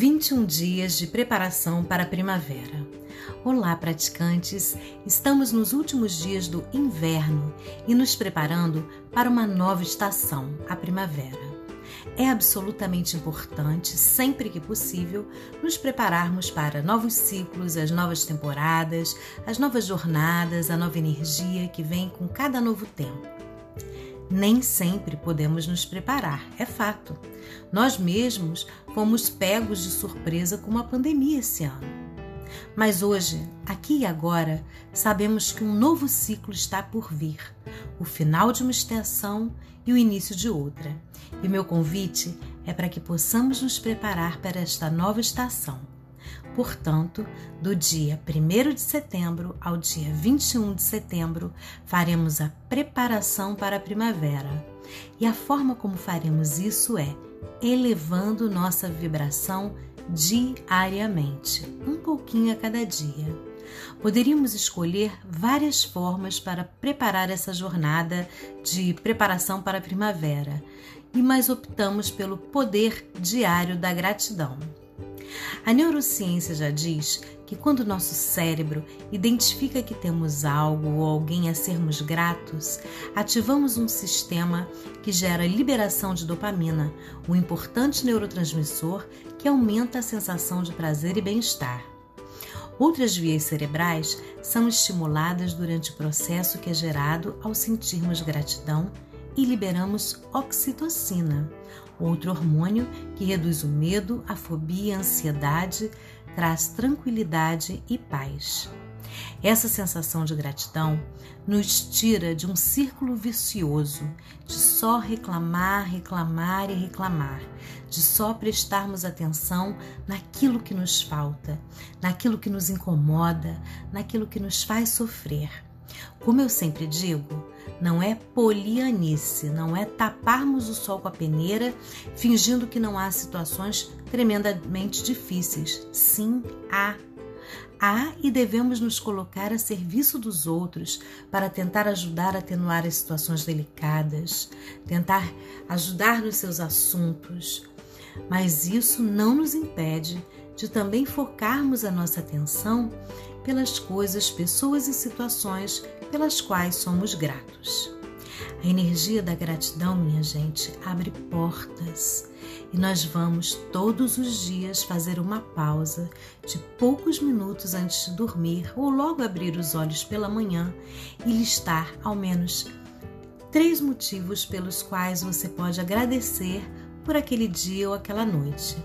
21 dias de preparação para a primavera. Olá, praticantes! Estamos nos últimos dias do inverno e nos preparando para uma nova estação, a primavera. É absolutamente importante, sempre que possível, nos prepararmos para novos ciclos, as novas temporadas, as novas jornadas, a nova energia que vem com cada novo tempo. Nem sempre podemos nos preparar, é fato. Nós mesmos fomos pegos de surpresa com uma pandemia esse ano. Mas hoje, aqui e agora, sabemos que um novo ciclo está por vir o final de uma estação e o início de outra. E meu convite é para que possamos nos preparar para esta nova estação Portanto, do dia 1 de setembro ao dia 21 de setembro, faremos a preparação para a primavera. E a forma como faremos isso é elevando nossa vibração diariamente, um pouquinho a cada dia. Poderíamos escolher várias formas para preparar essa jornada de preparação para a primavera, e mais optamos pelo poder diário da gratidão. A neurociência já diz que quando nosso cérebro identifica que temos algo ou alguém a sermos gratos, ativamos um sistema que gera liberação de dopamina, um importante neurotransmissor que aumenta a sensação de prazer e bem-estar. Outras vias cerebrais são estimuladas durante o processo que é gerado ao sentirmos gratidão e liberamos oxitocina, outro hormônio que reduz o medo, a fobia, a ansiedade, traz tranquilidade e paz. Essa sensação de gratidão nos tira de um círculo vicioso de só reclamar, reclamar e reclamar, de só prestarmos atenção naquilo que nos falta, naquilo que nos incomoda, naquilo que nos faz sofrer. Como eu sempre digo, não é polianice, não é taparmos o sol com a peneira, fingindo que não há situações tremendamente difíceis. Sim, há. Há e devemos nos colocar a serviço dos outros para tentar ajudar a atenuar as situações delicadas, tentar ajudar nos seus assuntos. Mas isso não nos impede de também focarmos a nossa atenção pelas coisas, pessoas e situações pelas quais somos gratos. A energia da gratidão, minha gente, abre portas e nós vamos todos os dias fazer uma pausa de poucos minutos antes de dormir ou logo abrir os olhos pela manhã e listar ao menos três motivos pelos quais você pode agradecer por aquele dia ou aquela noite.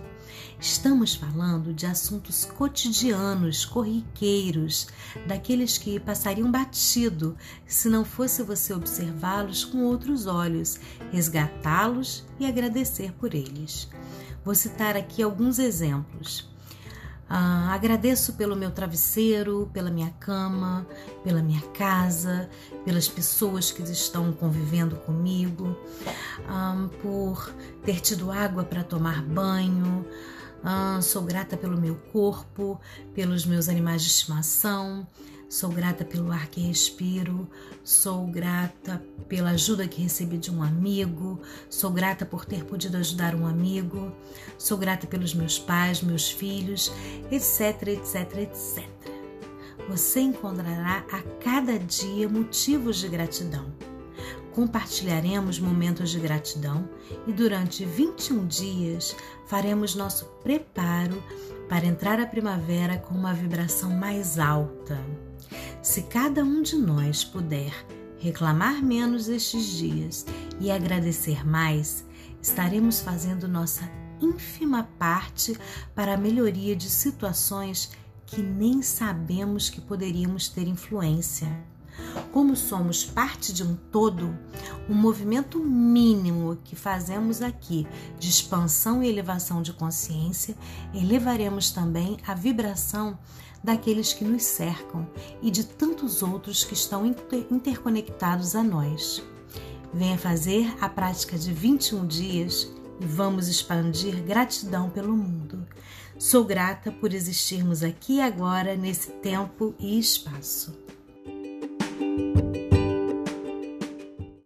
Estamos falando de assuntos cotidianos, corriqueiros, daqueles que passariam batido se não fosse você observá-los com outros olhos, resgatá-los e agradecer por eles. Vou citar aqui alguns exemplos. Ah, agradeço pelo meu travesseiro, pela minha cama, pela minha casa, pelas pessoas que estão convivendo comigo, ah, por ter tido água para tomar banho, ah, sou grata pelo meu corpo, pelos meus animais de estimação, sou grata pelo ar que respiro, sou grata pela ajuda que recebi de um amigo, sou grata por ter podido ajudar um amigo, sou grata pelos meus pais, meus filhos, etc, etc, etc. Você encontrará a cada dia motivos de gratidão compartilharemos momentos de gratidão e durante 21 dias faremos nosso preparo para entrar a primavera com uma vibração mais alta. Se cada um de nós puder reclamar menos estes dias e agradecer mais, estaremos fazendo nossa ínfima parte para a melhoria de situações que nem sabemos que poderíamos ter influência. Como somos parte de um todo, o movimento mínimo que fazemos aqui de expansão e elevação de consciência, elevaremos também a vibração daqueles que nos cercam e de tantos outros que estão interconectados a nós. Venha fazer a prática de 21 dias e vamos expandir gratidão pelo mundo. Sou grata por existirmos aqui agora, nesse tempo e espaço.